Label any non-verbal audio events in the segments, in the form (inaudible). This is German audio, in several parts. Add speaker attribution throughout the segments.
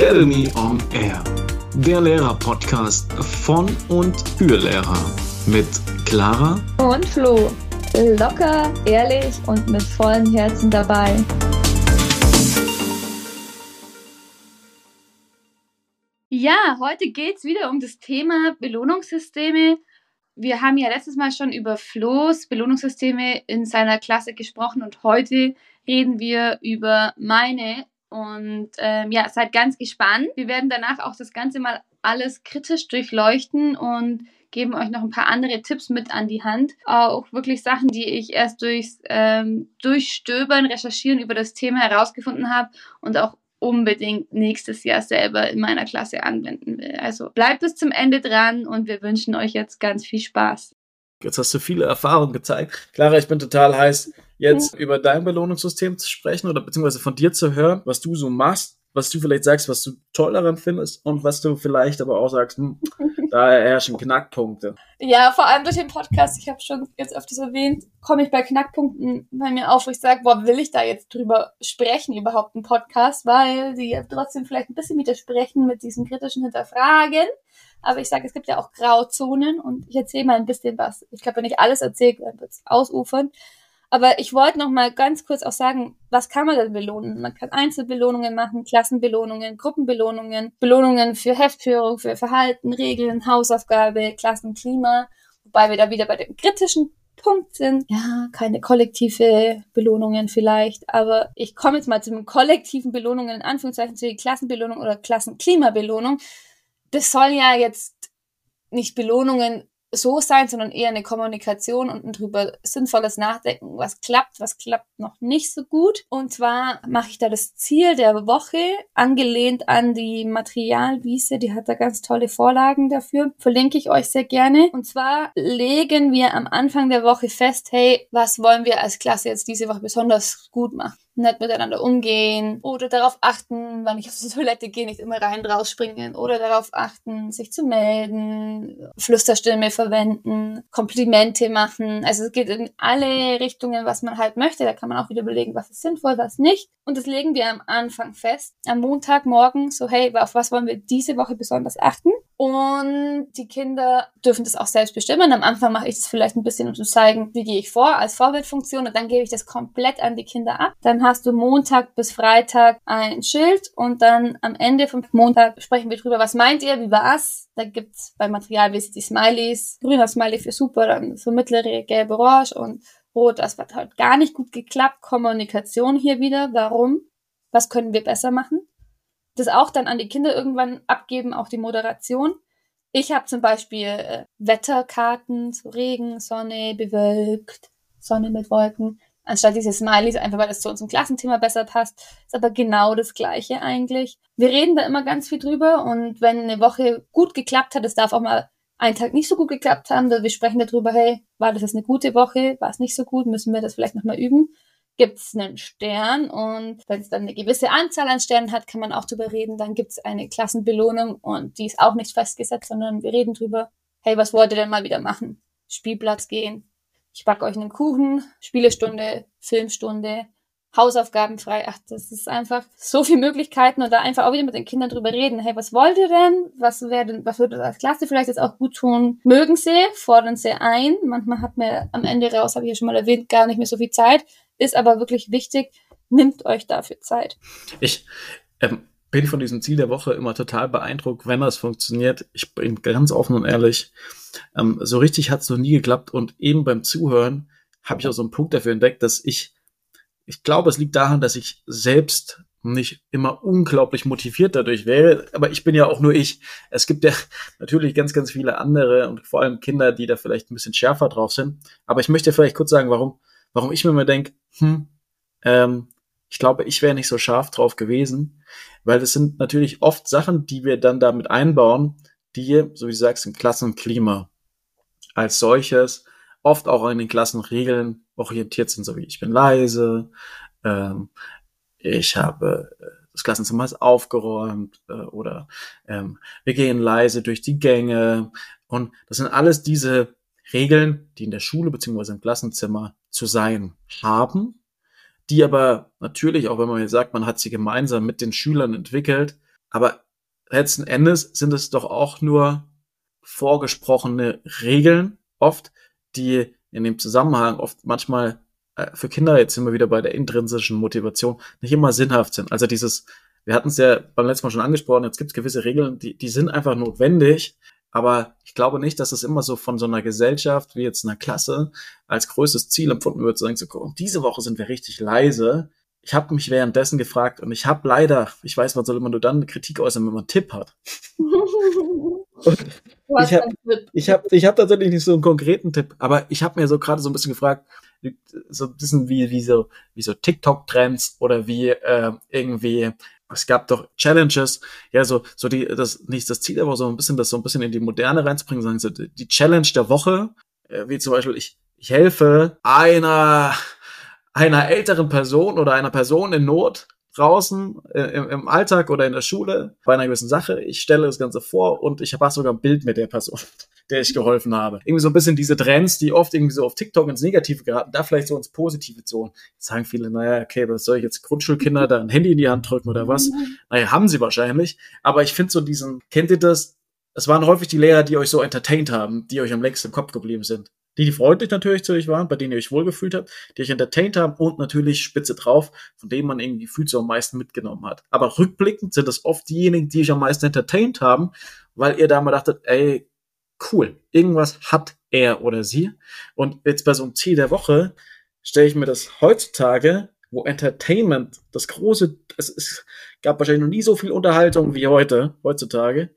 Speaker 1: Academy on Air, der Lehrer-Podcast von und für Lehrer mit Clara
Speaker 2: und Flo. Locker, ehrlich und mit vollem Herzen dabei. Ja, heute geht es wieder um das Thema Belohnungssysteme. Wir haben ja letztes Mal schon über Flo's Belohnungssysteme in seiner Klasse gesprochen und heute reden wir über meine und ähm, ja, seid ganz gespannt. Wir werden danach auch das Ganze mal alles kritisch durchleuchten und geben euch noch ein paar andere Tipps mit an die Hand. Auch wirklich Sachen, die ich erst durchs ähm, Durchstöbern, Recherchieren über das Thema herausgefunden habe und auch unbedingt nächstes Jahr selber in meiner Klasse anwenden will. Also bleibt bis zum Ende dran und wir wünschen euch jetzt ganz viel Spaß.
Speaker 3: Jetzt hast du viele Erfahrungen gezeigt. Clara, ich bin total heiß, jetzt über dein Belohnungssystem zu sprechen oder beziehungsweise von dir zu hören, was du so machst, was du vielleicht sagst, was du toll daran findest und was du vielleicht aber auch sagst, hm, (laughs) da herrschen Knackpunkte.
Speaker 2: Ja, vor allem durch den Podcast, ich habe schon jetzt öfters erwähnt, komme ich bei Knackpunkten bei mir auf, wo ich sage, boah, will ich da jetzt drüber sprechen, überhaupt einen Podcast, weil die trotzdem vielleicht ein bisschen widersprechen mit diesem kritischen Hinterfragen. Aber ich sage, es gibt ja auch Grauzonen und ich erzähle mal ein bisschen was. Ich glaube, wenn ich alles erzähle, dann wird es ausufern. Aber ich wollte noch mal ganz kurz auch sagen, was kann man denn belohnen? Man kann Einzelbelohnungen machen, Klassenbelohnungen, Gruppenbelohnungen, Belohnungen für Heftführung, für Verhalten, Regeln, Hausaufgabe, Klassenklima. Wobei wir da wieder bei dem kritischen Punkt sind. Ja, keine kollektive Belohnungen vielleicht, aber ich komme jetzt mal zu den kollektiven Belohnungen, in Anführungszeichen zu den Klassenbelohnung oder Klassenklimabelohnung. Das soll ja jetzt nicht Belohnungen so sein, sondern eher eine Kommunikation und ein drüber sinnvolles Nachdenken, was klappt, was klappt noch nicht so gut. Und zwar mache ich da das Ziel der Woche, angelehnt an die Materialwiese, die hat da ganz tolle Vorlagen dafür, verlinke ich euch sehr gerne. Und zwar legen wir am Anfang der Woche fest, hey, was wollen wir als Klasse jetzt diese Woche besonders gut machen? Nett miteinander umgehen oder darauf achten, wann ich auf die (laughs) Toilette gehe, nicht immer rein rausspringen oder darauf achten, sich zu melden, Flüsterstimme verwenden, Komplimente machen. Also es geht in alle Richtungen, was man halt möchte. Da kann man auch wieder überlegen, was ist sinnvoll, was nicht. Und das legen wir am Anfang fest. Am Montagmorgen so, hey, auf was wollen wir diese Woche besonders achten? Und die Kinder dürfen das auch selbst bestimmen. Am Anfang mache ich das vielleicht ein bisschen, um zu zeigen, wie gehe ich vor als Vorbildfunktion und dann gebe ich das komplett an die Kinder ab. Dann hast du Montag bis Freitag ein Schild und dann am Ende vom Montag sprechen wir drüber, was meint ihr, wie war's? Da gibt's bei Materialwissen die Smileys. Grüner Smiley für super, dann so mittlere, gelbe, orange und rot. Das hat halt gar nicht gut geklappt. Kommunikation hier wieder. Warum? Was können wir besser machen? das auch dann an die Kinder irgendwann abgeben, auch die Moderation. Ich habe zum Beispiel äh, Wetterkarten, so Regen, Sonne, bewölkt, Sonne mit Wolken, anstatt diese Smileys, einfach weil das zu unserem Klassenthema besser passt. Ist aber genau das Gleiche eigentlich. Wir reden da immer ganz viel drüber und wenn eine Woche gut geklappt hat, es darf auch mal einen Tag nicht so gut geklappt haben, wir sprechen darüber, hey, war das jetzt eine gute Woche, war es nicht so gut, müssen wir das vielleicht nochmal üben gibt es einen Stern und wenn es dann eine gewisse Anzahl an Sternen hat, kann man auch drüber reden. Dann gibt es eine Klassenbelohnung und die ist auch nicht festgesetzt, sondern wir reden drüber, hey, was wollt ihr denn mal wieder machen? Spielplatz gehen, ich backe euch einen Kuchen, Spielestunde, Filmstunde, Hausaufgaben frei. Ach, das ist einfach so viele Möglichkeiten und da einfach auch wieder mit den Kindern drüber reden. Hey, was wollt ihr denn? Was wäre denn, was würde als Klasse vielleicht jetzt auch gut tun? Mögen sie, fordern sie ein. Manchmal hat mir am Ende raus, habe ich ja schon mal erwähnt, gar nicht mehr so viel Zeit ist aber wirklich wichtig. Nimmt euch dafür Zeit.
Speaker 3: Ich ähm, bin von diesem Ziel der Woche immer total beeindruckt, wenn das funktioniert. Ich bin ganz offen und ehrlich. Ähm, so richtig hat es noch nie geklappt und eben beim Zuhören habe ich auch so einen Punkt dafür entdeckt, dass ich, ich glaube, es liegt daran, dass ich selbst nicht immer unglaublich motiviert dadurch wäre, aber ich bin ja auch nur ich. Es gibt ja (laughs) natürlich ganz, ganz viele andere und vor allem Kinder, die da vielleicht ein bisschen schärfer drauf sind. Aber ich möchte vielleicht kurz sagen, warum, warum ich mir immer denke, hm, ähm, ich glaube, ich wäre nicht so scharf drauf gewesen, weil das sind natürlich oft Sachen, die wir dann damit einbauen, die, so wie du sagst, im Klassenklima als solches oft auch an den Klassenregeln orientiert sind, so wie ich bin leise, ähm, ich habe äh, das Klassenzimmer ist aufgeräumt äh, oder ähm, wir gehen leise durch die Gänge. Und das sind alles diese Regeln, die in der Schule beziehungsweise im Klassenzimmer zu sein haben, die aber natürlich, auch wenn man jetzt sagt, man hat sie gemeinsam mit den Schülern entwickelt, Aber letzten Endes sind es doch auch nur vorgesprochene Regeln oft, die in dem Zusammenhang oft manchmal äh, für Kinder, jetzt wir wieder bei der intrinsischen Motivation, nicht immer sinnhaft sind. Also dieses, wir hatten es ja beim letzten Mal schon angesprochen, jetzt gibt es gewisse Regeln, die, die sind einfach notwendig, aber ich glaube nicht, dass es immer so von so einer Gesellschaft wie jetzt einer Klasse als größtes Ziel empfunden wird, zu sagen, so, diese Woche sind wir richtig leise. Ich habe mich währenddessen gefragt und ich habe leider, ich weiß, man soll immer nur dann Kritik äußern, wenn man einen Tipp hat. ich habe ich hab, ich hab tatsächlich nicht so einen konkreten Tipp, aber ich habe mir so gerade so ein bisschen gefragt, so ein bisschen wie, wie so, wie so TikTok-Trends oder wie äh, irgendwie, es gab doch Challenges, ja, so, so die, das, nicht das Ziel, aber so ein bisschen, das so ein bisschen in die Moderne reinzubringen, sagen so, die Challenge der Woche, äh, wie zum Beispiel, ich, ich helfe einer, einer älteren Person oder einer Person in Not draußen äh, im, im, Alltag oder in der Schule bei einer gewissen Sache. Ich stelle das Ganze vor und ich habe sogar ein Bild mit der Person, (laughs) der ich geholfen habe. Irgendwie so ein bisschen diese Trends, die oft irgendwie so auf TikTok ins Negative geraten, da vielleicht so ins Positive zu. Jetzt sagen viele, naja, okay, was soll ich jetzt Grundschulkinder da ein Handy in die Hand drücken oder was? Naja, haben sie wahrscheinlich. Aber ich finde so diesen, kennt ihr das? Es waren häufig die Lehrer, die euch so entertained haben, die euch am längsten im Kopf geblieben sind die, die freundlich natürlich zu euch waren, bei denen ihr euch wohlgefühlt habt, die euch entertained haben und natürlich spitze drauf, von denen man irgendwie gefühlt so am meisten mitgenommen hat. Aber rückblickend sind es oft diejenigen, die euch am meisten entertained haben, weil ihr da mal dachtet, ey, cool, irgendwas hat er oder sie. Und jetzt bei so einem Ziel der Woche stelle ich mir das heutzutage, wo Entertainment das große, es, es gab wahrscheinlich noch nie so viel Unterhaltung wie heute, heutzutage,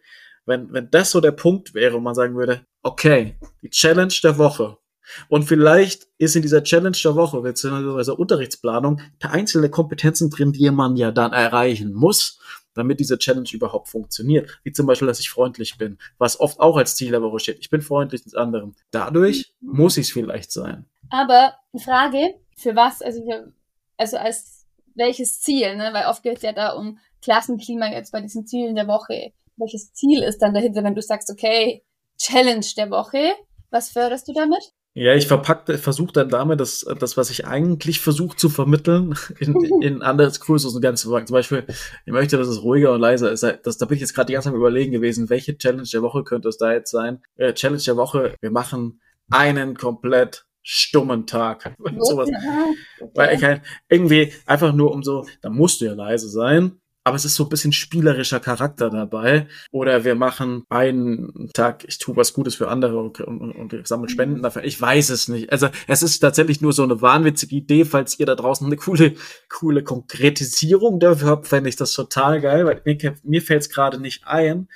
Speaker 3: wenn, wenn das so der Punkt wäre und man sagen würde, okay, die Challenge der Woche. Und vielleicht ist in dieser Challenge der Woche, beziehungsweise Unterrichtsplanung, da einzelne Kompetenzen drin, die man ja dann erreichen muss, damit diese Challenge überhaupt funktioniert. Wie zum Beispiel, dass ich freundlich bin, was oft auch als Ziel der Woche steht. Ich bin freundlich mit anderen. Dadurch mhm. muss ich es vielleicht sein.
Speaker 2: Aber Frage, für was, also, also als welches Ziel, ne? Weil oft geht es ja da um Klassenklima jetzt bei diesen Zielen der Woche welches Ziel ist dann dahinter, wenn du sagst, okay, Challenge der Woche, was förderst du damit?
Speaker 3: Ja, ich verpacke, versuche dann damit das, das, was ich eigentlich versuche zu vermitteln, (laughs) in, in anderes größeres und ganz zu Zum Beispiel, ich möchte, dass es ruhiger und leiser ist. Das, da bin ich jetzt gerade die ganze Zeit überlegen gewesen, welche Challenge der Woche könnte es da jetzt sein? Äh, Challenge der Woche, wir machen einen komplett stummen Tag. (laughs) Sowas. Okay. Weil ich halt irgendwie einfach nur um so, da musst du ja leise sein aber es ist so ein bisschen spielerischer Charakter dabei. Oder wir machen einen Tag, ich tue was Gutes für andere und, und, und sammle Spenden mhm. dafür. Ich weiß es nicht. Also es ist tatsächlich nur so eine wahnwitzige Idee. Falls ihr da draußen eine coole, coole Konkretisierung dafür habt, fände ich das total geil, weil mir, mir fällt es gerade nicht ein.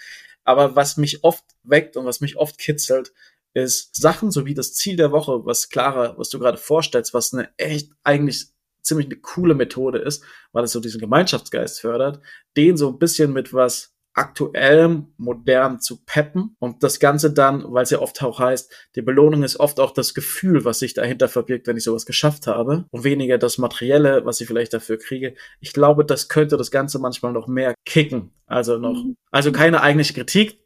Speaker 3: Aber was mich oft weckt und was mich oft kitzelt, ist Sachen so wie das Ziel der Woche, was Clara, was du gerade vorstellst, was eine echt eigentlich ziemlich eine coole Methode ist, weil es so diesen Gemeinschaftsgeist fördert, den so ein bisschen mit was aktuellem, modern zu peppen und das Ganze dann, weil es ja oft auch heißt, die Belohnung ist oft auch das Gefühl, was sich dahinter verbirgt, wenn ich sowas geschafft habe und weniger das Materielle, was ich vielleicht dafür kriege. Ich glaube, das könnte das Ganze manchmal noch mehr kicken. Also noch, mhm. also keine eigentliche Kritik,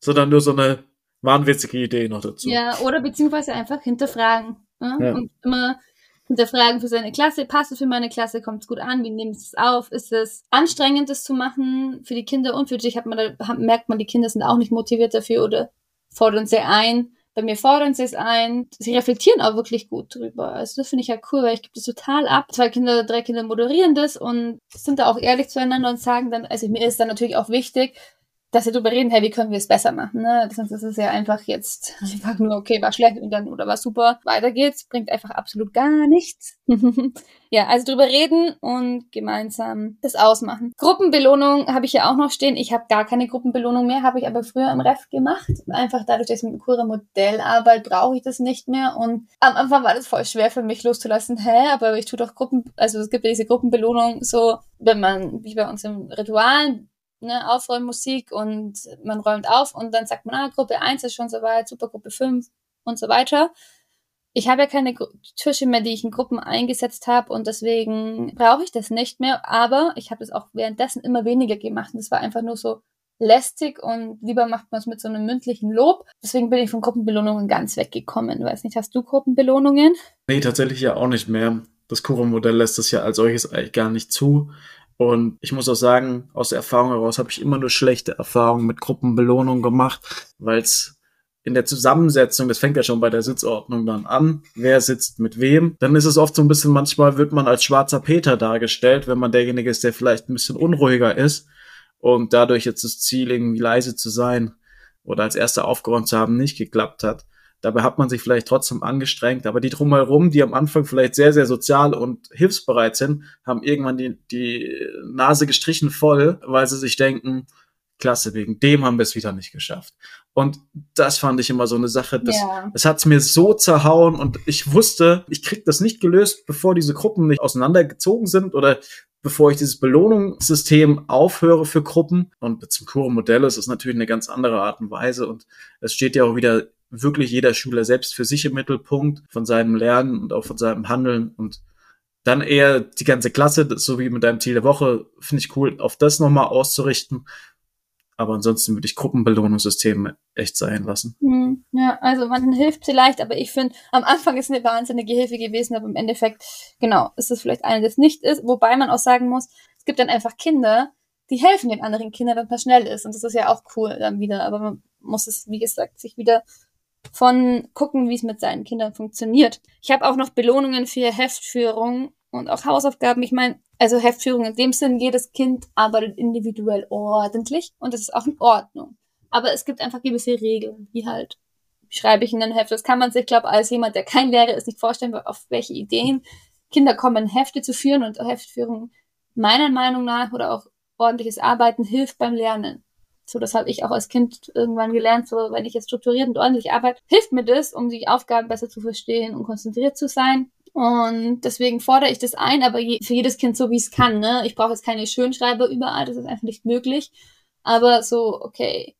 Speaker 3: sondern nur so eine wahnwitzige Idee noch dazu.
Speaker 2: Ja, oder beziehungsweise einfach hinterfragen. Ne? Ja. Und immer hinterfragen für seine Klasse, passt es für meine Klasse, kommt es gut an, wie sie es auf, ist es anstrengend, das zu machen für die Kinder und für dich, hat man da, merkt man, die Kinder sind auch nicht motiviert dafür oder fordern sie ein. Bei mir fordern sie es ein. Sie reflektieren auch wirklich gut drüber. Also das finde ich ja cool, weil ich gebe das total ab. Zwei Kinder, drei Kinder moderieren das und sind da auch ehrlich zueinander und sagen dann, also mir ist dann natürlich auch wichtig, dass wir darüber reden, hey, wie können wir es besser machen, ne? Sonst ist es ja einfach jetzt einfach nur, okay, war schlecht und dann, oder war super, weiter geht's, bringt einfach absolut gar nichts. (laughs) ja, also drüber reden und gemeinsam das ausmachen. Gruppenbelohnung habe ich ja auch noch stehen. Ich habe gar keine Gruppenbelohnung mehr, habe ich aber früher im Ref gemacht. Einfach dadurch, dass ich mit Cura Modell arbeite, brauche ich das nicht mehr. Und am Anfang war das voll schwer für mich loszulassen. Hä, aber ich tue doch Gruppen, also es gibt ja diese Gruppenbelohnung so, wenn man, wie bei uns im Ritual, ne, Aufräummusik und man räumt auf und dann sagt man, ah, Gruppe 1 ist schon soweit, super Gruppe 5 und so weiter. Ich habe ja keine Tische mehr, die ich in Gruppen eingesetzt habe und deswegen brauche ich das nicht mehr, aber ich habe das auch währenddessen immer weniger gemacht und das war einfach nur so lästig und lieber macht man es mit so einem mündlichen Lob. Deswegen bin ich von Gruppenbelohnungen ganz weggekommen. Weiß nicht, hast du Gruppenbelohnungen?
Speaker 3: Nee, tatsächlich ja auch nicht mehr. Das Kuro-Modell lässt es ja als solches eigentlich gar nicht zu. Und ich muss auch sagen, aus der Erfahrung heraus habe ich immer nur schlechte Erfahrungen mit Gruppenbelohnung gemacht, weil es in der Zusammensetzung, das fängt ja schon bei der Sitzordnung dann an, wer sitzt mit wem, dann ist es oft so ein bisschen, manchmal wird man als schwarzer Peter dargestellt, wenn man derjenige ist, der vielleicht ein bisschen unruhiger ist und dadurch jetzt das Ziel, irgendwie leise zu sein oder als erster aufgeräumt zu haben, nicht geklappt hat. Dabei hat man sich vielleicht trotzdem angestrengt, aber die drumherum, die am Anfang vielleicht sehr, sehr sozial und hilfsbereit sind, haben irgendwann die, die Nase gestrichen voll, weil sie sich denken, klasse, wegen dem haben wir es wieder nicht geschafft. Und das fand ich immer so eine Sache, das, ja. das hat's mir so zerhauen und ich wusste, ich krieg das nicht gelöst, bevor diese Gruppen nicht auseinandergezogen sind oder bevor ich dieses Belohnungssystem aufhöre für Gruppen. Und zum Kuro-Modell ist es natürlich eine ganz andere Art und Weise und es steht ja auch wieder wirklich jeder Schüler selbst für sich im Mittelpunkt von seinem Lernen und auch von seinem Handeln und dann eher die ganze Klasse, so wie mit deinem Ziel der Woche, finde ich cool, auf das nochmal auszurichten. Aber ansonsten würde ich Gruppenbelohnungssysteme echt sein lassen.
Speaker 2: Hm, ja, also man hilft vielleicht, aber ich finde, am Anfang ist eine wahnsinnige Hilfe gewesen, aber im Endeffekt, genau, ist es vielleicht eine, das nicht ist. Wobei man auch sagen muss, es gibt dann einfach Kinder, die helfen den anderen Kindern, wenn man schnell ist. Und das ist ja auch cool dann wieder. Aber man muss es, wie gesagt, sich wieder von gucken, wie es mit seinen Kindern funktioniert. Ich habe auch noch Belohnungen für Heftführung und auch Hausaufgaben. Ich meine, also Heftführung in dem Sinn, jedes Kind arbeitet individuell ordentlich und das ist auch in Ordnung. Aber es gibt einfach gewisse Regeln, wie halt schreibe ich in ein Heft. Das kann man sich, glaube als jemand, der kein Lehrer ist, nicht vorstellen, auf welche Ideen Kinder kommen, Hefte zu führen und Heftführung meiner Meinung nach oder auch ordentliches Arbeiten hilft beim Lernen. So, das habe ich auch als Kind irgendwann gelernt. So, wenn ich jetzt strukturiert und ordentlich arbeite, hilft mir das, um die Aufgaben besser zu verstehen und konzentriert zu sein. Und deswegen fordere ich das ein, aber je, für jedes Kind so, wie es kann. Ne? Ich brauche jetzt keine Schönschreiber überall, das ist einfach nicht möglich. Aber so, okay,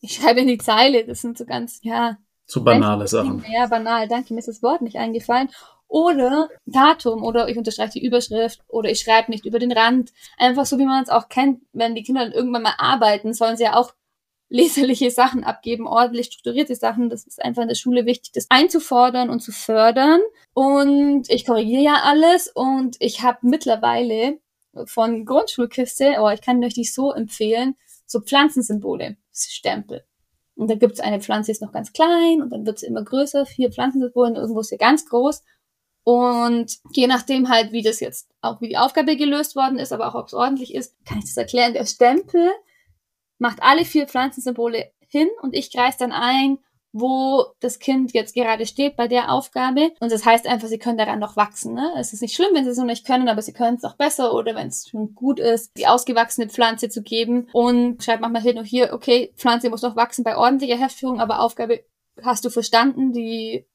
Speaker 2: ich (laughs) schreibe in die Zeile, das sind so ganz, ja.
Speaker 3: Zu banale Sachen.
Speaker 2: Ja, banal, danke, mir ist das Wort nicht eingefallen. Oder Datum oder ich unterstreiche die Überschrift oder ich schreibe nicht über den Rand. Einfach so, wie man es auch kennt, wenn die Kinder dann irgendwann mal arbeiten, sollen sie ja auch leserliche Sachen abgeben, ordentlich strukturierte Sachen. Das ist einfach in der Schule wichtig, das einzufordern und zu fördern. Und ich korrigiere ja alles und ich habe mittlerweile von Grundschulkiste, oh, ich kann euch die so empfehlen, so Pflanzensymbole, Stempel. Und da gibt's eine Pflanze, die ist noch ganz klein und dann wird sie immer größer, vier Pflanzensymbole und irgendwo ist sie ganz groß. Und je nachdem halt, wie das jetzt auch, wie die Aufgabe gelöst worden ist, aber auch ob es ordentlich ist, kann ich das erklären. Der Stempel macht alle vier Pflanzensymbole hin und ich kreise dann ein, wo das Kind jetzt gerade steht bei der Aufgabe. Und das heißt einfach, sie können daran noch wachsen. Ne? Es ist nicht schlimm, wenn sie es noch nicht können, aber sie können es auch besser oder wenn es schon gut ist, die ausgewachsene Pflanze zu geben. Und schreibt manchmal hin und hier, okay, Pflanze muss noch wachsen bei ordentlicher Heftführung, aber Aufgabe hast du verstanden, die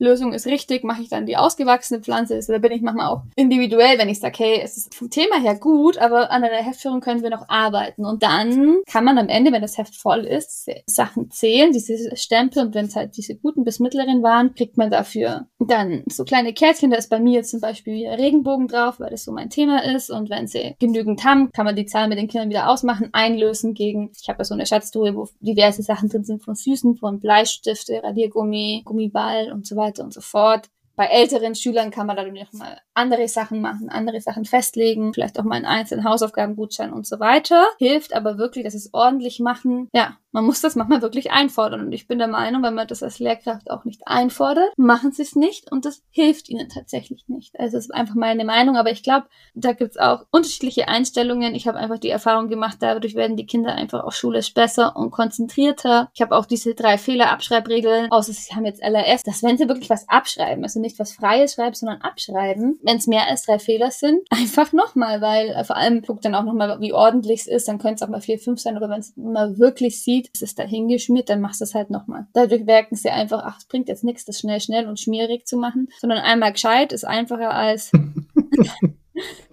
Speaker 2: Lösung ist richtig, mache ich dann die ausgewachsene Pflanze. Da bin ich manchmal auch individuell, wenn ich sage, hey, es ist vom Thema her gut, aber an der Heftführung können wir noch arbeiten. Und dann kann man am Ende, wenn das Heft voll ist, Sachen zählen, diese Stempel. Und wenn es halt diese guten bis mittleren waren, kriegt man dafür dann so kleine Kärtchen. Da ist bei mir zum Beispiel wieder Regenbogen drauf, weil das so mein Thema ist. Und wenn sie genügend haben, kann man die Zahl mit den Kindern wieder ausmachen, einlösen gegen, ich habe ja so eine Schatztruhe, wo diverse Sachen drin sind von Süßen, von Bleistifte, Radiergummi, Gummiball und so weiter weiter und so fort. Bei älteren Schülern kann man dann noch mal andere Sachen machen, andere Sachen festlegen, vielleicht auch mal einen einzelnen Hausaufgabengutschein und so weiter. Hilft aber wirklich, dass es ordentlich machen. Ja, man muss das manchmal wirklich einfordern. Und ich bin der Meinung, wenn man das als Lehrkraft auch nicht einfordert, machen sie es nicht und das hilft ihnen tatsächlich nicht. Also es ist einfach meine Meinung, aber ich glaube, da gibt's auch unterschiedliche Einstellungen. Ich habe einfach die Erfahrung gemacht, dadurch werden die Kinder einfach auch schulisch besser und konzentrierter. Ich habe auch diese drei Fehler-Abschreibregeln, außer sie haben jetzt LRS, dass wenn sie wirklich was abschreiben, also nicht was Freies schreiben, sondern abschreiben, wenn es mehr als drei Fehler sind, (laughs) einfach nochmal, weil äh, vor allem guckt dann auch nochmal, wie ordentlich es ist, dann könnte es auch mal vier, fünf sein, aber wenn es mal wirklich sieht, es ist da hingeschmiert, dann machst du es halt nochmal. Dadurch merken sie einfach, ach, es bringt jetzt nichts, das schnell, schnell und schmierig zu machen, sondern einmal gescheit ist einfacher als (laughs)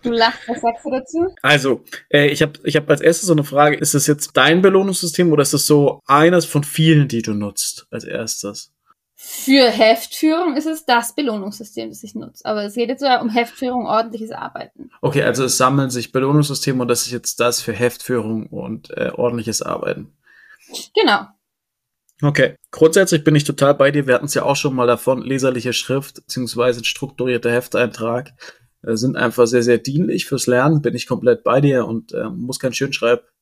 Speaker 2: Du lachst, was sagst du dazu?
Speaker 3: Also, äh, ich habe ich hab als erstes so eine Frage, ist das jetzt dein Belohnungssystem oder ist das so eines von vielen, die du nutzt als erstes?
Speaker 2: Für Heftführung ist es das Belohnungssystem, das ich nutze. Aber es geht jetzt ja um Heftführung, ordentliches Arbeiten.
Speaker 3: Okay, also es sammeln sich Belohnungssysteme und das ist jetzt das für Heftführung und äh, ordentliches Arbeiten.
Speaker 2: Genau.
Speaker 3: Okay. Grundsätzlich bin ich total bei dir. Wir hatten es ja auch schon mal davon, leserliche Schrift ein strukturierter Hefteintrag äh, sind einfach sehr, sehr dienlich fürs Lernen, bin ich komplett bei dir und äh, muss kein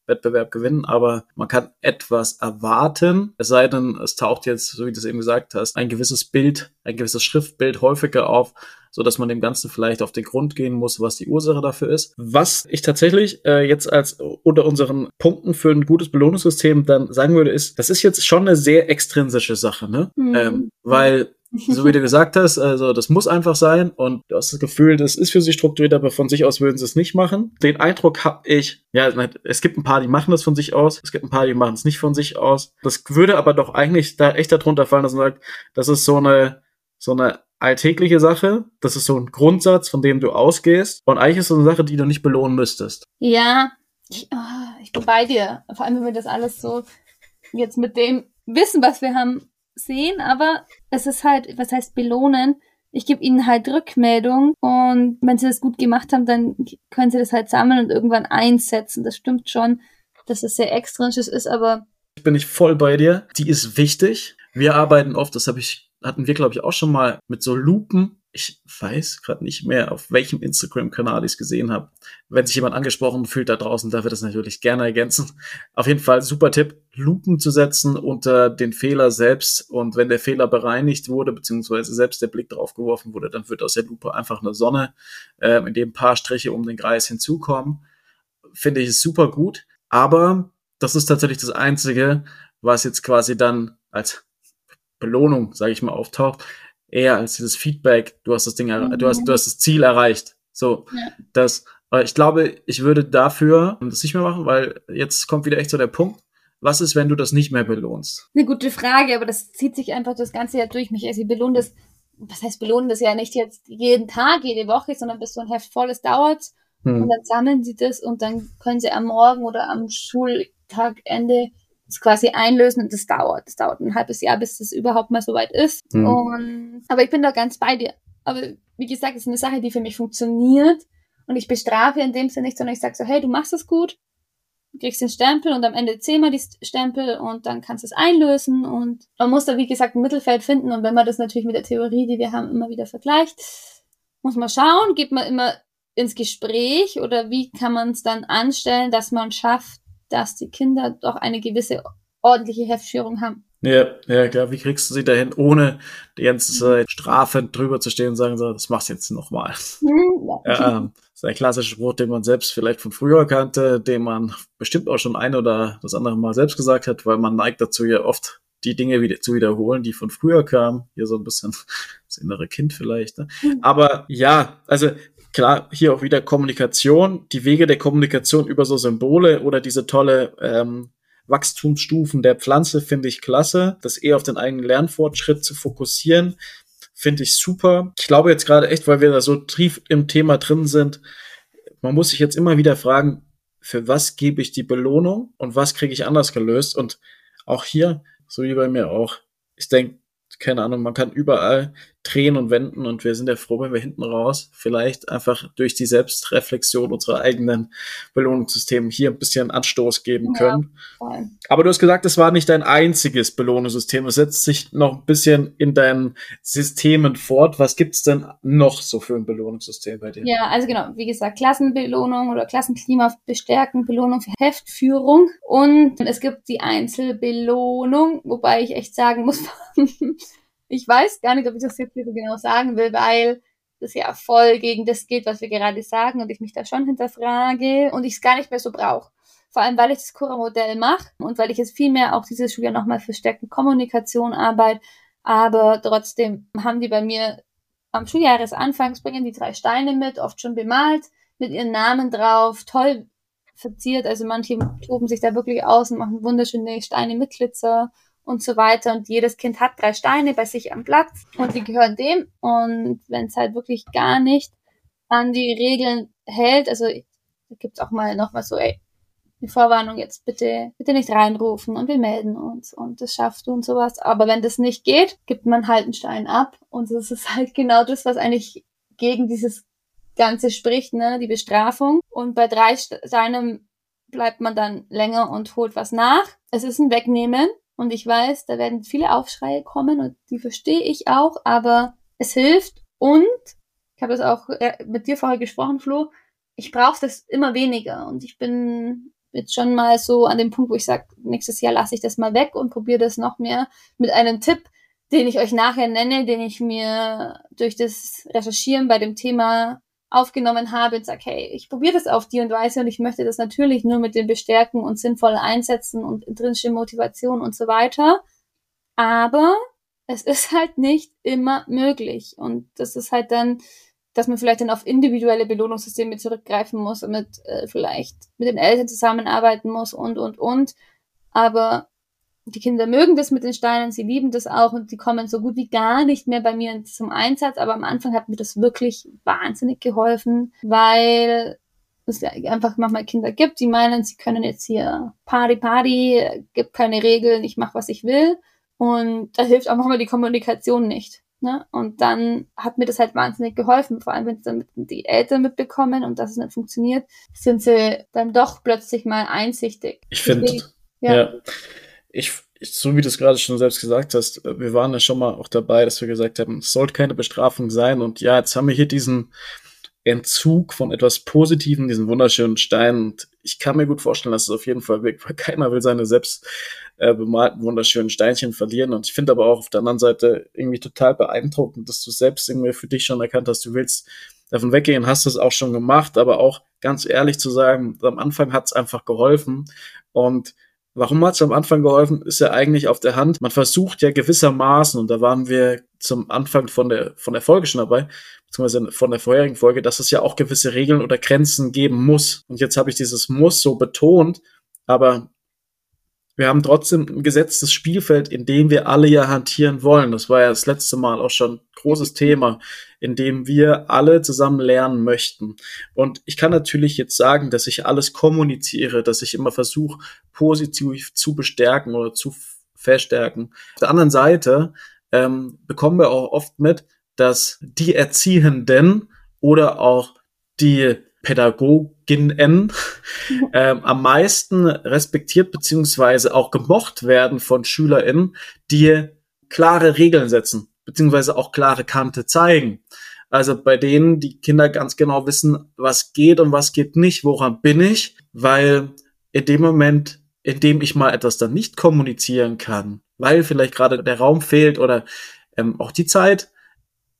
Speaker 3: Schönschreibwettbewerb gewinnen, aber man kann etwas erwarten, es sei denn, es taucht jetzt, so wie du es eben gesagt hast, ein gewisses Bild, ein gewisses Schriftbild häufiger auf, so dass man dem Ganzen vielleicht auf den Grund gehen muss, was die Ursache dafür ist. Was ich tatsächlich äh, jetzt als unter unseren Punkten für ein gutes Belohnungssystem dann sagen würde, ist, das ist jetzt schon eine sehr extrinsische Sache, ne? Mhm. Ähm, weil so wie du gesagt hast, also das muss einfach sein und du hast das Gefühl, das ist für sie strukturiert, aber von sich aus würden sie es nicht machen. Den Eindruck habe ich, ja, es gibt ein paar, die machen das von sich aus, es gibt ein paar, die machen es nicht von sich aus. Das würde aber doch eigentlich da echt darunter fallen, dass man sagt, das ist so eine, so eine alltägliche Sache, das ist so ein Grundsatz, von dem du ausgehst und eigentlich ist es so eine Sache, die du nicht belohnen müsstest.
Speaker 2: Ja, ich, oh, ich bin bei dir. Vor allem, wenn wir das alles so jetzt mit dem Wissen, was wir haben, sehen, aber es ist halt, was heißt belohnen? Ich gebe ihnen halt Rückmeldung und wenn sie das gut gemacht haben, dann können sie das halt sammeln und irgendwann einsetzen. Das stimmt schon, dass es sehr extrinsisch ist, aber.
Speaker 3: Bin ich voll bei dir. Die ist wichtig. Wir arbeiten oft, das habe ich, hatten wir, glaube ich, auch schon mal mit so Lupen ich weiß gerade nicht mehr, auf welchem Instagram-Kanal ich es gesehen habe. Wenn sich jemand angesprochen fühlt da draußen, darf er das natürlich gerne ergänzen. Auf jeden Fall super Tipp, Lupen zu setzen unter den Fehler selbst. Und wenn der Fehler bereinigt wurde, beziehungsweise selbst der Blick drauf geworfen wurde, dann wird aus der Lupe einfach eine Sonne, äh, in dem ein paar Striche um den Kreis hinzukommen. Finde ich super gut. Aber das ist tatsächlich das Einzige, was jetzt quasi dann als Belohnung, sage ich mal, auftaucht eher als dieses Feedback, du hast das Ding, mhm. du hast, du hast das Ziel erreicht. So, ja. das, ich glaube, ich würde dafür das nicht mehr machen, weil jetzt kommt wieder echt so der Punkt. Was ist, wenn du das nicht mehr belohnst?
Speaker 2: Eine gute Frage, aber das zieht sich einfach das ganze Jahr durch mich. Also ich belohne das, was heißt belohnen das ja nicht jetzt jeden Tag, jede Woche, sondern bis so ein Heft voll ist, dauert. Hm. Und dann sammeln sie das und dann können sie am Morgen oder am Schultagende das quasi einlösen und das dauert. Das dauert ein halbes Jahr, bis das überhaupt mal so weit ist. Mhm. Und, aber ich bin da ganz bei dir. Aber wie gesagt, es ist eine Sache, die für mich funktioniert. Und ich bestrafe in dem Sinne nicht, sondern ich sage so, hey, du machst das gut, du kriegst den Stempel und am Ende zehnmal die Stempel und dann kannst du es einlösen. Und man muss da, wie gesagt, ein Mittelfeld finden. Und wenn man das natürlich mit der Theorie, die wir haben, immer wieder vergleicht, muss man schauen, geht man immer ins Gespräch oder wie kann man es dann anstellen, dass man schafft, dass die Kinder doch eine gewisse ordentliche Heftführung haben.
Speaker 3: Ja, ja, klar. Wie kriegst du sie dahin, ohne die ganze Zeit strafend drüber zu stehen und sagen, so, das machst du jetzt nochmal. Mhm, ja. ja ähm, das ist ein klassischer Spruch, den man selbst vielleicht von früher kannte, den man bestimmt auch schon ein oder das andere Mal selbst gesagt hat, weil man neigt dazu ja oft, die Dinge wieder zu wiederholen, die von früher kamen. Hier so ein bisschen (laughs) das innere Kind vielleicht. Ne? Mhm. Aber ja, also klar, hier auch wieder Kommunikation, die Wege der Kommunikation über so Symbole oder diese tolle ähm, Wachstumsstufen der Pflanze finde ich klasse. Das eher auf den eigenen Lernfortschritt zu fokussieren, finde ich super. Ich glaube jetzt gerade echt, weil wir da so tief im Thema drin sind, man muss sich jetzt immer wieder fragen, für was gebe ich die Belohnung und was kriege ich anders gelöst? Und auch hier, so wie bei mir auch, ich denke, keine Ahnung, man kann überall drehen und wenden und wir sind ja froh, wenn wir hinten raus vielleicht einfach durch die Selbstreflexion unserer eigenen Belohnungssysteme hier ein bisschen Anstoß geben können. Ja, Aber du hast gesagt, es war nicht dein einziges Belohnungssystem. Es setzt sich noch ein bisschen in deinen Systemen fort. Was gibt's denn noch so für ein Belohnungssystem bei dir?
Speaker 2: Ja, also genau, wie gesagt, Klassenbelohnung oder Klassenklima bestärken, Belohnung für Heftführung und es gibt die Einzelbelohnung, wobei ich echt sagen muss, (laughs) ich weiß gar nicht, ob ich das jetzt so genau sagen will, weil das ja voll gegen das geht, was wir gerade sagen und ich mich da schon hinterfrage und ich es gar nicht mehr so brauche. Vor allem, weil ich das Cura-Modell mache und weil ich jetzt viel mehr auch dieses Schuljahr nochmal verstärkten Kommunikation arbeite. Aber trotzdem haben die bei mir am Schuljahresanfangs bringen die drei Steine mit, oft schon bemalt, mit ihren Namen drauf, toll verziert. Also manche toben sich da wirklich aus und machen wunderschöne Steine mit Glitzer und so weiter. Und jedes Kind hat drei Steine bei sich am Platz und die gehören dem. Und wenn es halt wirklich gar nicht an die Regeln hält, also da gibt's auch mal nochmal so, ey, die Vorwarnung jetzt bitte, bitte nicht reinrufen und wir melden uns und das schaffst du und sowas. Aber wenn das nicht geht, gibt man halt einen Stein ab und das ist halt genau das, was eigentlich gegen dieses Ganze spricht, ne, die Bestrafung. Und bei drei Steinen bleibt man dann länger und holt was nach. Es ist ein Wegnehmen und ich weiß, da werden viele Aufschreie kommen und die verstehe ich auch, aber es hilft und Ich habe das auch äh, mit dir vorher gesprochen, Flo. Ich brauche das immer weniger und ich bin jetzt schon mal so an dem Punkt, wo ich sage, nächstes Jahr lasse ich das mal weg und probiere das noch mehr mit einem Tipp, den ich euch nachher nenne, den ich mir durch das Recherchieren bei dem Thema aufgenommen habe und sage, hey, ich probiere das auf die und Weise und ich möchte das natürlich nur mit dem Bestärken und sinnvoll einsetzen und intrinsische Motivation und so weiter. Aber es (laughs) ist halt nicht immer möglich. Und das ist halt dann, dass man vielleicht dann auf individuelle Belohnungssysteme zurückgreifen muss und mit äh, vielleicht mit den Eltern zusammenarbeiten muss und und und. Aber die Kinder mögen das mit den Steinen, sie lieben das auch und die kommen so gut wie gar nicht mehr bei mir zum Einsatz. Aber am Anfang hat mir das wirklich wahnsinnig geholfen, weil es einfach manchmal Kinder gibt, die meinen, sie können jetzt hier Party, Party, gibt keine Regeln, ich mache, was ich will. Und da hilft auch manchmal die Kommunikation nicht. Ne? Und dann hat mir das halt wahnsinnig geholfen, vor allem wenn es dann die Eltern mitbekommen und dass es nicht funktioniert, sind sie dann doch plötzlich mal einsichtig.
Speaker 3: Ich finde, ja. ja. Ich, ich, so wie du es gerade schon selbst gesagt hast, wir waren ja schon mal auch dabei, dass wir gesagt haben, es sollte keine Bestrafung sein. Und ja, jetzt haben wir hier diesen Entzug von etwas Positivem, diesen wunderschönen Stein. Und ich kann mir gut vorstellen, dass es auf jeden Fall wirkt, weil (laughs) keiner will seine selbst äh, bemalten wunderschönen Steinchen verlieren. Und ich finde aber auch auf der anderen Seite irgendwie total beeindruckend, dass du selbst irgendwie für dich schon erkannt hast, du willst davon weggehen, hast es auch schon gemacht, aber auch ganz ehrlich zu sagen, am Anfang hat es einfach geholfen. Und Warum hat es am Anfang geholfen? Ist ja eigentlich auf der Hand. Man versucht ja gewissermaßen, und da waren wir zum Anfang von der, von der Folge schon dabei, beziehungsweise von der vorherigen Folge, dass es ja auch gewisse Regeln oder Grenzen geben muss. Und jetzt habe ich dieses Muss so betont, aber wir haben trotzdem ein gesetztes Spielfeld, in dem wir alle ja hantieren wollen. Das war ja das letzte Mal auch schon großes Thema, in dem wir alle zusammen lernen möchten. Und ich kann natürlich jetzt sagen, dass ich alles kommuniziere, dass ich immer versuche, positiv zu bestärken oder zu verstärken. Auf der anderen Seite ähm, bekommen wir auch oft mit, dass die Erziehenden oder auch die Pädagoginnen (laughs) ähm, am meisten respektiert beziehungsweise auch gemocht werden von SchülerInnen, die klare Regeln setzen, beziehungsweise auch klare Kante zeigen. Also bei denen die Kinder ganz genau wissen, was geht und was geht nicht, woran bin ich, weil in dem Moment, in dem ich mal etwas dann nicht kommunizieren kann, weil vielleicht gerade der Raum fehlt oder ähm, auch die Zeit,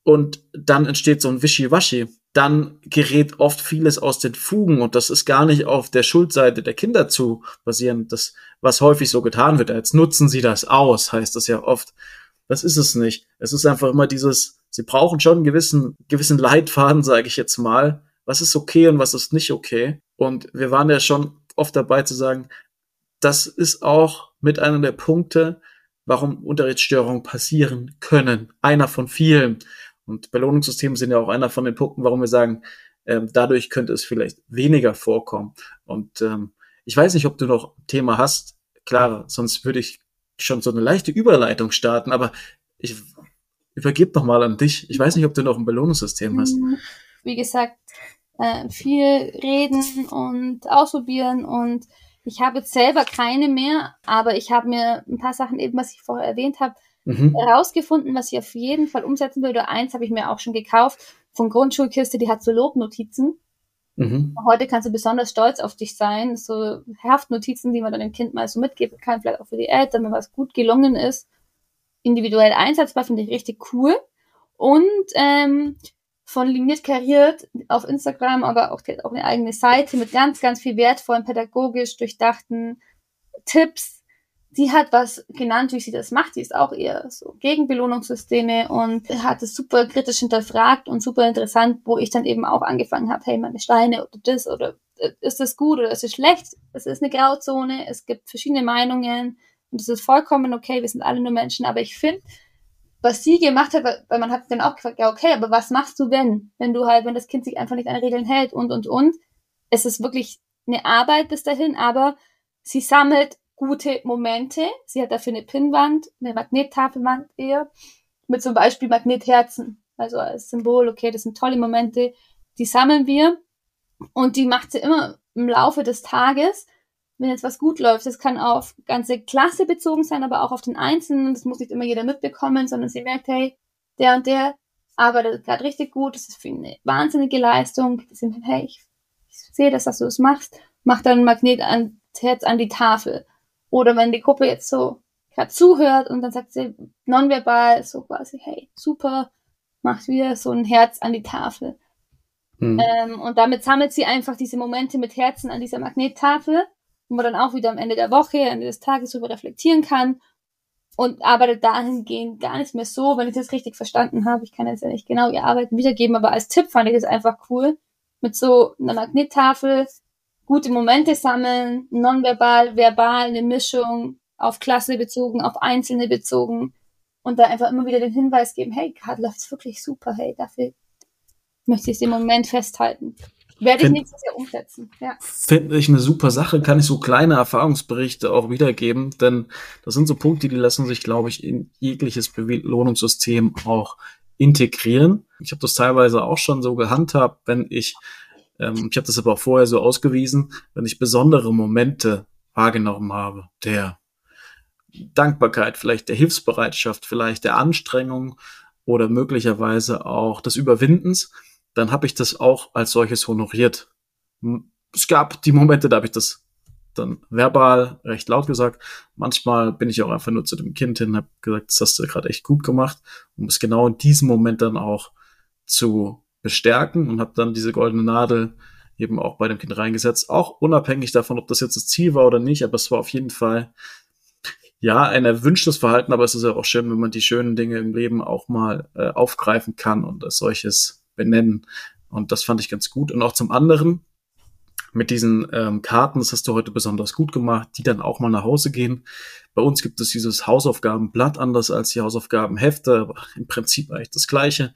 Speaker 3: und dann entsteht so ein Wischiwaschi dann gerät oft vieles aus den Fugen und das ist gar nicht auf der Schuldseite der Kinder zu basieren, das, was häufig so getan wird. Jetzt nutzen sie das aus, heißt das ja oft. Das ist es nicht. Es ist einfach immer dieses, sie brauchen schon einen gewissen, gewissen Leitfaden, sage ich jetzt mal. Was ist okay und was ist nicht okay? Und wir waren ja schon oft dabei zu sagen, das ist auch mit einer der Punkte, warum Unterrichtsstörungen passieren können. Einer von vielen. Und Belohnungssysteme sind ja auch einer von den Punkten, warum wir sagen, ähm, dadurch könnte es vielleicht weniger vorkommen. Und ähm, ich weiß nicht, ob du noch ein Thema hast. Klar, sonst würde ich schon so eine leichte Überleitung starten, aber ich übergebe noch mal an dich. Ich weiß nicht, ob du noch ein Belohnungssystem hast. Mhm.
Speaker 2: Wie gesagt, äh, viel reden und ausprobieren und ich habe selber keine mehr, aber ich habe mir ein paar Sachen eben, was ich vorher erwähnt habe, mhm. herausgefunden, was ich auf jeden Fall umsetzen würde. Eins habe ich mir auch schon gekauft von Grundschulkiste, die hat so Lobnotizen. Mhm. Heute kannst du besonders stolz auf dich sein. So Haftnotizen, die man dann dem Kind mal so mitgeben kann, vielleicht auch für die Eltern, wenn was gut gelungen ist. Individuell einsetzbar, finde ich richtig cool. Und ähm, von Liniert Kariert auf Instagram, aber auch, auch eine eigene Seite mit ganz, ganz viel wertvollen, pädagogisch durchdachten Tipps, die hat was genannt, wie sie das macht. Die ist auch eher so gegen Belohnungssysteme und hat es super kritisch hinterfragt und super interessant, wo ich dann eben auch angefangen habe, hey, meine Steine oder das oder äh, ist das gut oder ist es schlecht? Es ist eine Grauzone, es gibt verschiedene Meinungen und es ist vollkommen okay, wir sind alle nur Menschen, aber ich finde, was sie gemacht hat, weil man hat dann auch gefragt, ja, okay, aber was machst du wenn? Wenn du halt, wenn das Kind sich einfach nicht an Regeln hält und, und, und. Es ist wirklich eine Arbeit bis dahin, aber sie sammelt gute Momente. Sie hat dafür eine Pinnwand, eine Magnettafelwand eher, mit zum Beispiel Magnetherzen. Also als Symbol, okay, das sind tolle Momente, die sammeln wir und die macht sie immer im Laufe des Tages, wenn jetzt was gut läuft. Das kann auf ganze Klasse bezogen sein, aber auch auf den Einzelnen. Das muss nicht immer jeder mitbekommen, sondern sie merkt, hey, der und der arbeitet gerade richtig gut, das ist für eine wahnsinnige Leistung. Hey, ich, sehe das, dass du es machst, mach dann ein Magnet ans Herz an die Tafel. Oder wenn die Gruppe jetzt so gerade zuhört und dann sagt sie nonverbal so quasi, hey, super, macht wieder so ein Herz an die Tafel. Mhm. Ähm, und damit sammelt sie einfach diese Momente mit Herzen an dieser Magnettafel, wo man dann auch wieder am Ende der Woche, Ende des Tages darüber reflektieren kann und arbeitet dahingehend gar nicht mehr so, wenn ich das richtig verstanden habe. Ich kann jetzt ja nicht genau ihr Arbeiten wiedergeben, aber als Tipp fand ich das einfach cool. Mit so einer Magnettafel gute Momente sammeln, nonverbal, verbal, eine Mischung, auf Klasse bezogen, auf Einzelne bezogen und da einfach immer wieder den Hinweis geben, hey, gerade läuft's wirklich super, hey, dafür möchte ich den Moment festhalten. Werde ich nächstes Jahr umsetzen. Ja.
Speaker 3: Finde ich eine super Sache, kann ich so kleine Erfahrungsberichte auch wiedergeben, denn das sind so Punkte, die lassen sich, glaube ich, in jegliches Belohnungssystem auch integrieren. Ich habe das teilweise auch schon so gehandhabt, wenn ich, ähm, ich habe das aber auch vorher so ausgewiesen, wenn ich besondere Momente wahrgenommen habe, der Dankbarkeit, vielleicht der Hilfsbereitschaft, vielleicht der Anstrengung oder möglicherweise auch des Überwindens, dann habe ich das auch als solches honoriert. Es gab die Momente, da habe ich das dann verbal recht laut gesagt. Manchmal bin ich auch einfach nur zu dem Kind hin, habe gesagt, das hast du gerade echt gut gemacht, um es genau in diesem Moment dann auch zu bestärken und habe dann diese goldene Nadel eben auch bei dem Kind reingesetzt, auch unabhängig davon, ob das jetzt das Ziel war oder nicht, aber es war auf jeden Fall ja, ein erwünschtes Verhalten, aber es ist ja auch schön, wenn man die schönen Dinge im Leben auch mal äh, aufgreifen kann und als solches benennen. Und das fand ich ganz gut. Und auch zum anderen mit diesen ähm, Karten, das hast du heute besonders gut gemacht, die dann auch mal nach Hause gehen. Bei uns gibt es dieses Hausaufgabenblatt anders als die Hausaufgabenhefte, aber im Prinzip eigentlich das gleiche.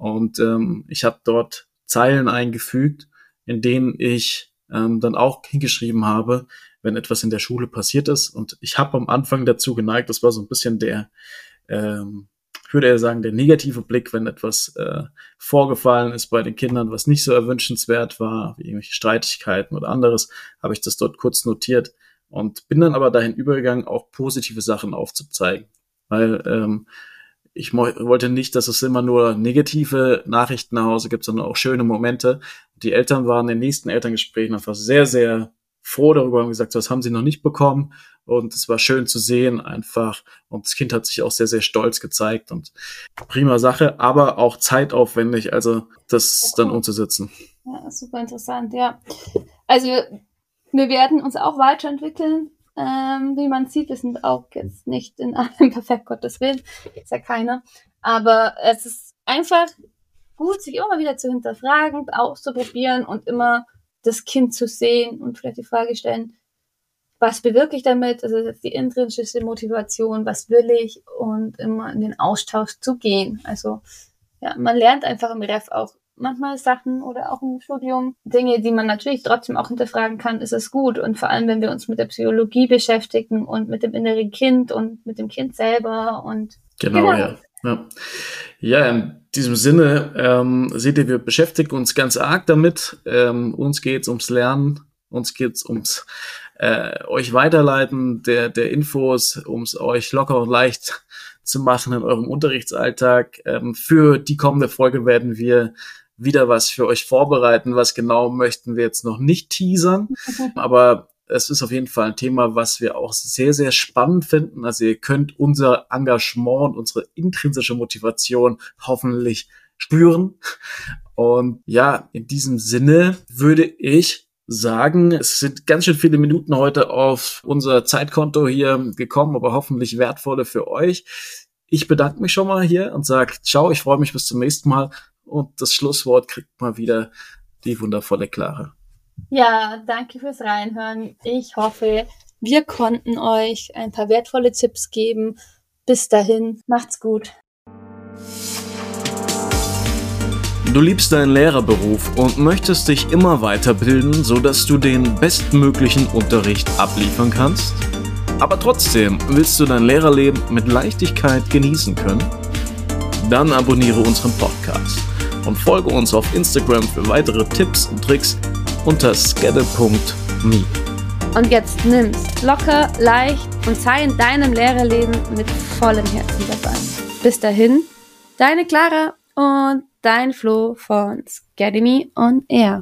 Speaker 3: Und ähm, ich habe dort Zeilen eingefügt, in denen ich ähm, dann auch hingeschrieben habe, wenn etwas in der Schule passiert ist. Und ich habe am Anfang dazu geneigt, das war so ein bisschen der, ähm, ich würde eher sagen, der negative Blick, wenn etwas äh, vorgefallen ist bei den Kindern, was nicht so erwünschenswert war, wie irgendwelche Streitigkeiten oder anderes, habe ich das dort kurz notiert und bin dann aber dahin übergegangen, auch positive Sachen aufzuzeigen. Weil ähm, ich wollte nicht, dass es immer nur negative Nachrichten nach Hause gibt, sondern auch schöne Momente. Die Eltern waren in den nächsten Elterngesprächen einfach sehr, sehr froh darüber und gesagt, das haben sie noch nicht bekommen. Und es war schön zu sehen einfach. Und das Kind hat sich auch sehr, sehr stolz gezeigt und prima Sache, aber auch zeitaufwendig, also das dann umzusetzen.
Speaker 2: Ja, super interessant, ja. Also wir werden uns auch weiterentwickeln. Ähm, wie man sieht, wir sind auch jetzt nicht in allem (laughs) perfekt, Gottes Willen, ist ja keiner. Aber es ist einfach gut, sich immer wieder zu hinterfragen, auszuprobieren und immer das Kind zu sehen und vielleicht die Frage stellen, was bewirke ich damit? Also ist die intrinsische Motivation, was will ich und immer in den Austausch zu gehen. Also ja, man lernt einfach im Ref auch manchmal Sachen oder auch im Studium Dinge, die man natürlich trotzdem auch hinterfragen kann, ist es gut. Und vor allem, wenn wir uns mit der Psychologie beschäftigen und mit dem inneren Kind und mit dem Kind selber und
Speaker 3: genau, genau. ja. Ja. ja, in diesem Sinne ähm, seht ihr, wir beschäftigen uns ganz arg damit. Ähm, uns geht's ums Lernen, uns geht's ums äh, euch weiterleiten der, der Infos, ums euch locker und leicht zu machen in eurem Unterrichtsalltag. Ähm, für die kommende Folge werden wir wieder was für euch vorbereiten. Was genau möchten wir jetzt noch nicht teasern, (laughs) aber es ist auf jeden Fall ein Thema, was wir auch sehr, sehr spannend finden. Also ihr könnt unser Engagement und unsere intrinsische Motivation hoffentlich spüren. Und ja, in diesem Sinne würde ich sagen, es sind ganz schön viele Minuten heute auf unser Zeitkonto hier gekommen, aber hoffentlich wertvolle für euch. Ich bedanke mich schon mal hier und sage, ciao, ich freue mich bis zum nächsten Mal. Und das Schlusswort kriegt mal wieder die wundervolle Clara.
Speaker 2: Ja, danke fürs Reinhören. Ich hoffe, wir konnten euch ein paar wertvolle Tipps geben. Bis dahin, macht's gut.
Speaker 1: Du liebst deinen Lehrerberuf und möchtest dich immer weiterbilden, sodass du den bestmöglichen Unterricht abliefern kannst? Aber trotzdem willst du dein Lehrerleben mit Leichtigkeit genießen können? Dann abonniere unseren Podcast und folge uns auf Instagram für weitere Tipps und Tricks unter schedule.me.
Speaker 2: Und jetzt nimm's locker, leicht und sei in deinem Lehrerleben mit vollem Herzen dabei. Bis dahin, deine Clara und dein Flo von Scademy on Air.